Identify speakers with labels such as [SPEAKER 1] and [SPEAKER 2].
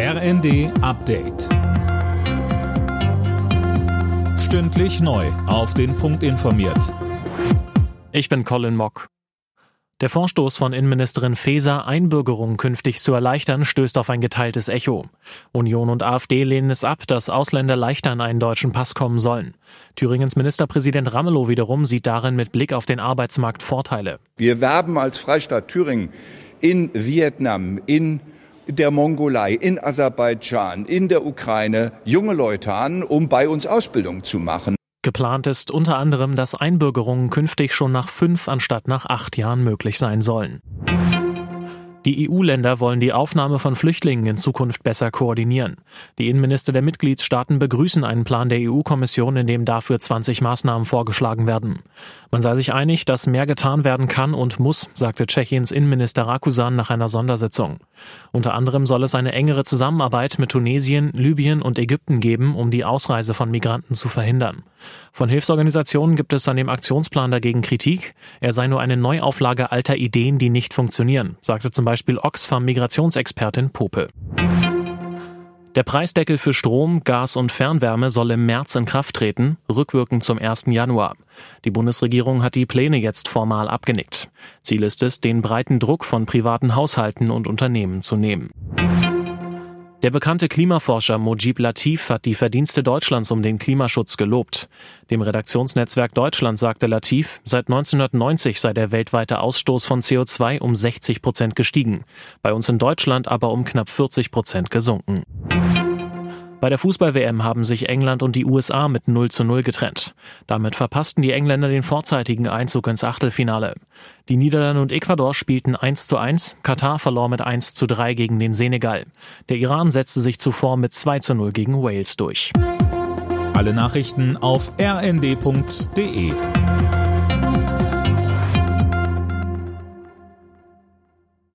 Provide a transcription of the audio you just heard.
[SPEAKER 1] RND Update. Stündlich neu. Auf den Punkt informiert.
[SPEAKER 2] Ich bin Colin Mock. Der Vorstoß von Innenministerin Faeser, Einbürgerung künftig zu erleichtern, stößt auf ein geteiltes Echo. Union und AfD lehnen es ab, dass Ausländer leichter an einen deutschen Pass kommen sollen. Thüringens Ministerpräsident Ramelow wiederum sieht darin mit Blick auf den Arbeitsmarkt Vorteile.
[SPEAKER 3] Wir werben als Freistaat Thüringen in Vietnam, in der Mongolei, in Aserbaidschan, in der Ukraine junge Leute an, um bei uns Ausbildung zu machen.
[SPEAKER 2] Geplant ist unter anderem, dass Einbürgerungen künftig schon nach fünf anstatt nach acht Jahren möglich sein sollen. Die EU-Länder wollen die Aufnahme von Flüchtlingen in Zukunft besser koordinieren. Die Innenminister der Mitgliedstaaten begrüßen einen Plan der EU-Kommission, in dem dafür 20 Maßnahmen vorgeschlagen werden. Man sei sich einig, dass mehr getan werden kann und muss, sagte Tschechiens Innenminister Rakusan nach einer Sondersitzung. Unter anderem soll es eine engere Zusammenarbeit mit Tunesien, Libyen und Ägypten geben, um die Ausreise von Migranten zu verhindern. Von Hilfsorganisationen gibt es an dem Aktionsplan dagegen Kritik. Er sei nur eine Neuauflage alter Ideen, die nicht funktionieren, sagte zum Beispiel Oxfam Migrationsexpertin Pope. Der Preisdeckel für Strom, Gas und Fernwärme soll im März in Kraft treten, rückwirkend zum 1. Januar. Die Bundesregierung hat die Pläne jetzt formal abgenickt. Ziel ist es, den breiten Druck von privaten Haushalten und Unternehmen zu nehmen. Der bekannte Klimaforscher Mojib Latif hat die Verdienste Deutschlands um den Klimaschutz gelobt. Dem Redaktionsnetzwerk Deutschland sagte Latif, seit 1990 sei der weltweite Ausstoß von CO2 um 60 Prozent gestiegen, bei uns in Deutschland aber um knapp 40 Prozent gesunken. Bei der Fußball-WM haben sich England und die USA mit 0 zu 0 getrennt. Damit verpassten die Engländer den vorzeitigen Einzug ins Achtelfinale. Die Niederlande und Ecuador spielten 1 zu 1, Katar verlor mit 1 zu 3 gegen den Senegal. Der Iran setzte sich zuvor mit 2 zu 0 gegen Wales durch.
[SPEAKER 1] Alle Nachrichten auf rnd.de